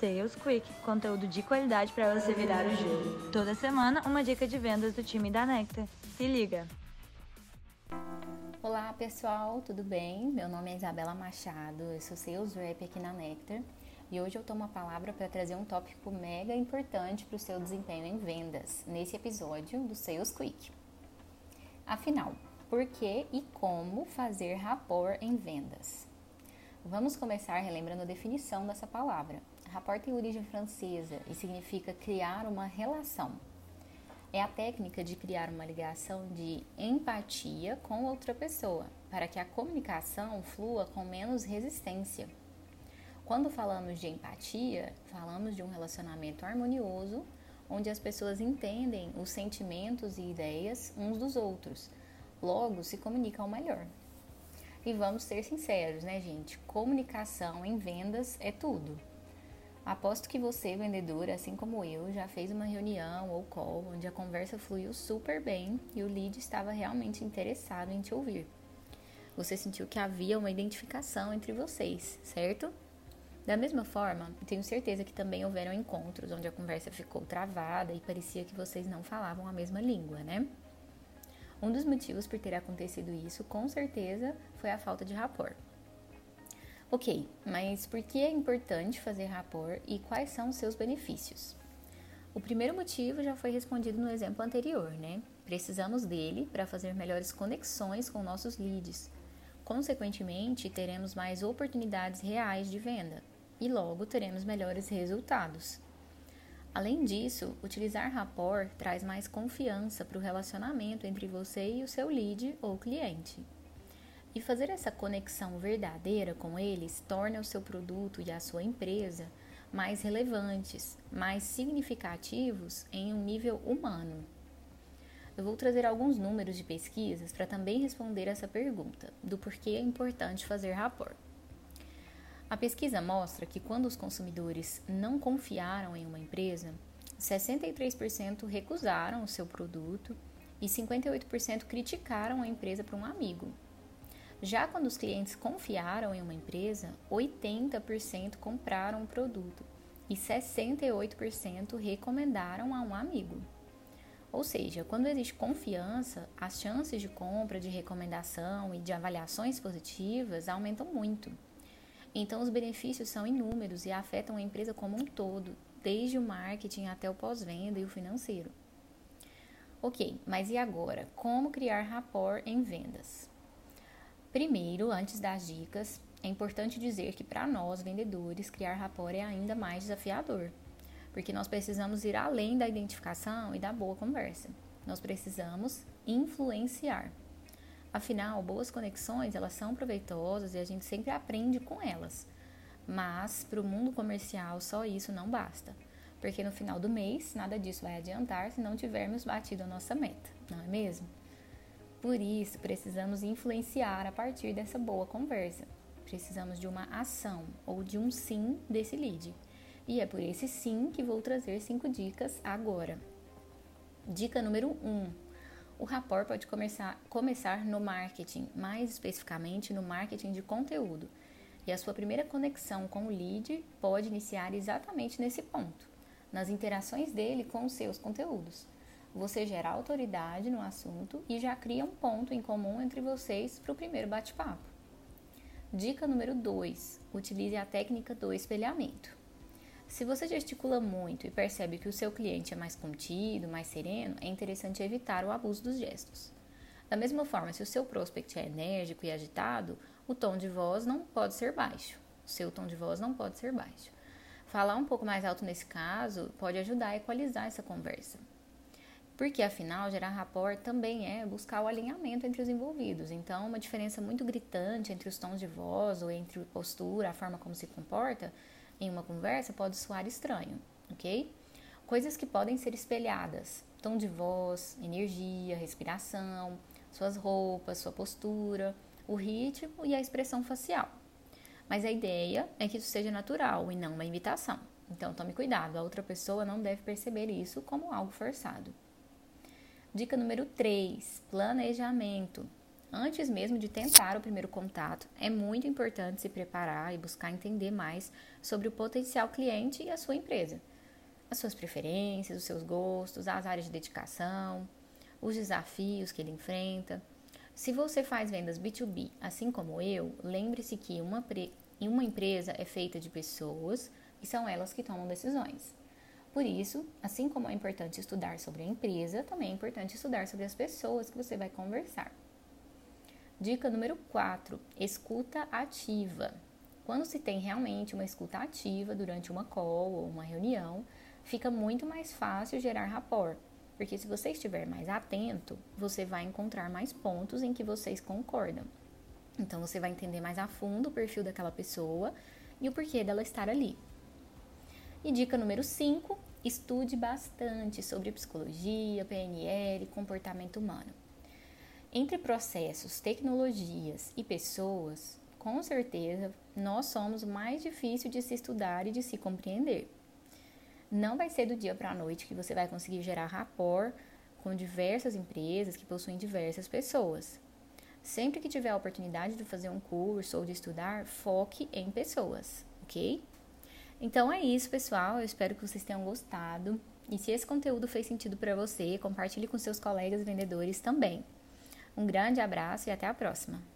Sales Quick, conteúdo de qualidade para você virar o jogo. Toda semana, uma dica de vendas do time da Nectar. Se liga! Olá pessoal, tudo bem? Meu nome é Isabela Machado, eu sou Sales Rep aqui na Nectar e hoje eu tomo a palavra para trazer um tópico mega importante para o seu desempenho em vendas nesse episódio do Sales Quick. Afinal, por que e como fazer rapport em vendas? Vamos começar relembrando a definição dessa palavra. Rapport tem origem francesa e significa criar uma relação. É a técnica de criar uma ligação de empatia com outra pessoa, para que a comunicação flua com menos resistência. Quando falamos de empatia, falamos de um relacionamento harmonioso, onde as pessoas entendem os sentimentos e ideias uns dos outros, logo se comunicam melhor. E vamos ser sinceros, né, gente? Comunicação em vendas é tudo. Aposto que você, vendedor, assim como eu, já fez uma reunião ou call onde a conversa fluiu super bem e o lead estava realmente interessado em te ouvir. Você sentiu que havia uma identificação entre vocês, certo? Da mesma forma, tenho certeza que também houveram encontros onde a conversa ficou travada e parecia que vocês não falavam a mesma língua, né? Um dos motivos por ter acontecido isso, com certeza, foi a falta de rapport. Ok, mas por que é importante fazer rapport e quais são os seus benefícios? O primeiro motivo já foi respondido no exemplo anterior, né? Precisamos dele para fazer melhores conexões com nossos leads. Consequentemente, teremos mais oportunidades reais de venda e logo teremos melhores resultados. Além disso, utilizar rapport traz mais confiança para o relacionamento entre você e o seu lead ou cliente. E fazer essa conexão verdadeira com eles torna o seu produto e a sua empresa mais relevantes, mais significativos em um nível humano. Eu vou trazer alguns números de pesquisas para também responder essa pergunta do porquê é importante fazer rapport. A pesquisa mostra que quando os consumidores não confiaram em uma empresa, 63% recusaram o seu produto e 58% criticaram a empresa para um amigo. Já quando os clientes confiaram em uma empresa, 80% compraram o produto e 68% recomendaram a um amigo. Ou seja, quando existe confiança, as chances de compra, de recomendação e de avaliações positivas aumentam muito. Então, os benefícios são inúmeros e afetam a empresa como um todo, desde o marketing até o pós-venda e o financeiro. Ok, mas e agora? Como criar rapport em vendas? Primeiro, antes das dicas, é importante dizer que para nós, vendedores, criar rapport é ainda mais desafiador, porque nós precisamos ir além da identificação e da boa conversa. Nós precisamos influenciar. Afinal, boas conexões, elas são proveitosas e a gente sempre aprende com elas. Mas para o mundo comercial, só isso não basta. Porque no final do mês, nada disso vai adiantar se não tivermos batido a nossa meta, não é mesmo? Por isso, precisamos influenciar a partir dessa boa conversa. Precisamos de uma ação ou de um sim desse lead. E é por esse sim que vou trazer cinco dicas agora. Dica número 1: um, o rapport pode começar, começar no marketing, mais especificamente no marketing de conteúdo. E a sua primeira conexão com o lead pode iniciar exatamente nesse ponto, nas interações dele com os seus conteúdos. Você gera autoridade no assunto e já cria um ponto em comum entre vocês para o primeiro bate-papo. Dica número 2: utilize a técnica do espelhamento. Se você gesticula muito e percebe que o seu cliente é mais contido, mais sereno, é interessante evitar o abuso dos gestos. Da mesma forma, se o seu prospect é enérgico e agitado, o tom de voz não pode ser baixo. O seu tom de voz não pode ser baixo. Falar um pouco mais alto nesse caso pode ajudar a equalizar essa conversa. Porque afinal, gerar rapport também é buscar o alinhamento entre os envolvidos. Então, uma diferença muito gritante entre os tons de voz ou entre postura, a forma como se comporta, em uma conversa pode soar estranho, ok? Coisas que podem ser espelhadas: tom de voz, energia, respiração, suas roupas, sua postura, o ritmo e a expressão facial. Mas a ideia é que isso seja natural e não uma imitação. Então tome cuidado, a outra pessoa não deve perceber isso como algo forçado. Dica número 3: planejamento. Antes mesmo de tentar o primeiro contato, é muito importante se preparar e buscar entender mais sobre o potencial cliente e a sua empresa. As suas preferências, os seus gostos, as áreas de dedicação, os desafios que ele enfrenta. Se você faz vendas B2B, assim como eu, lembre-se que uma, uma empresa é feita de pessoas e são elas que tomam decisões. Por isso, assim como é importante estudar sobre a empresa, também é importante estudar sobre as pessoas que você vai conversar. Dica número 4: escuta ativa. Quando se tem realmente uma escuta ativa durante uma call ou uma reunião, fica muito mais fácil gerar rapport. Porque se você estiver mais atento, você vai encontrar mais pontos em que vocês concordam. Então você vai entender mais a fundo o perfil daquela pessoa e o porquê dela estar ali. E dica número 5: estude bastante sobre psicologia, PNL, comportamento humano. Entre processos, tecnologias e pessoas, com certeza nós somos mais difícil de se estudar e de se compreender. Não vai ser do dia para a noite que você vai conseguir gerar rapport com diversas empresas que possuem diversas pessoas. Sempre que tiver a oportunidade de fazer um curso ou de estudar, foque em pessoas, ok? Então é isso, pessoal. Eu espero que vocês tenham gostado. E se esse conteúdo fez sentido para você, compartilhe com seus colegas vendedores também. Um grande abraço e até a próxima!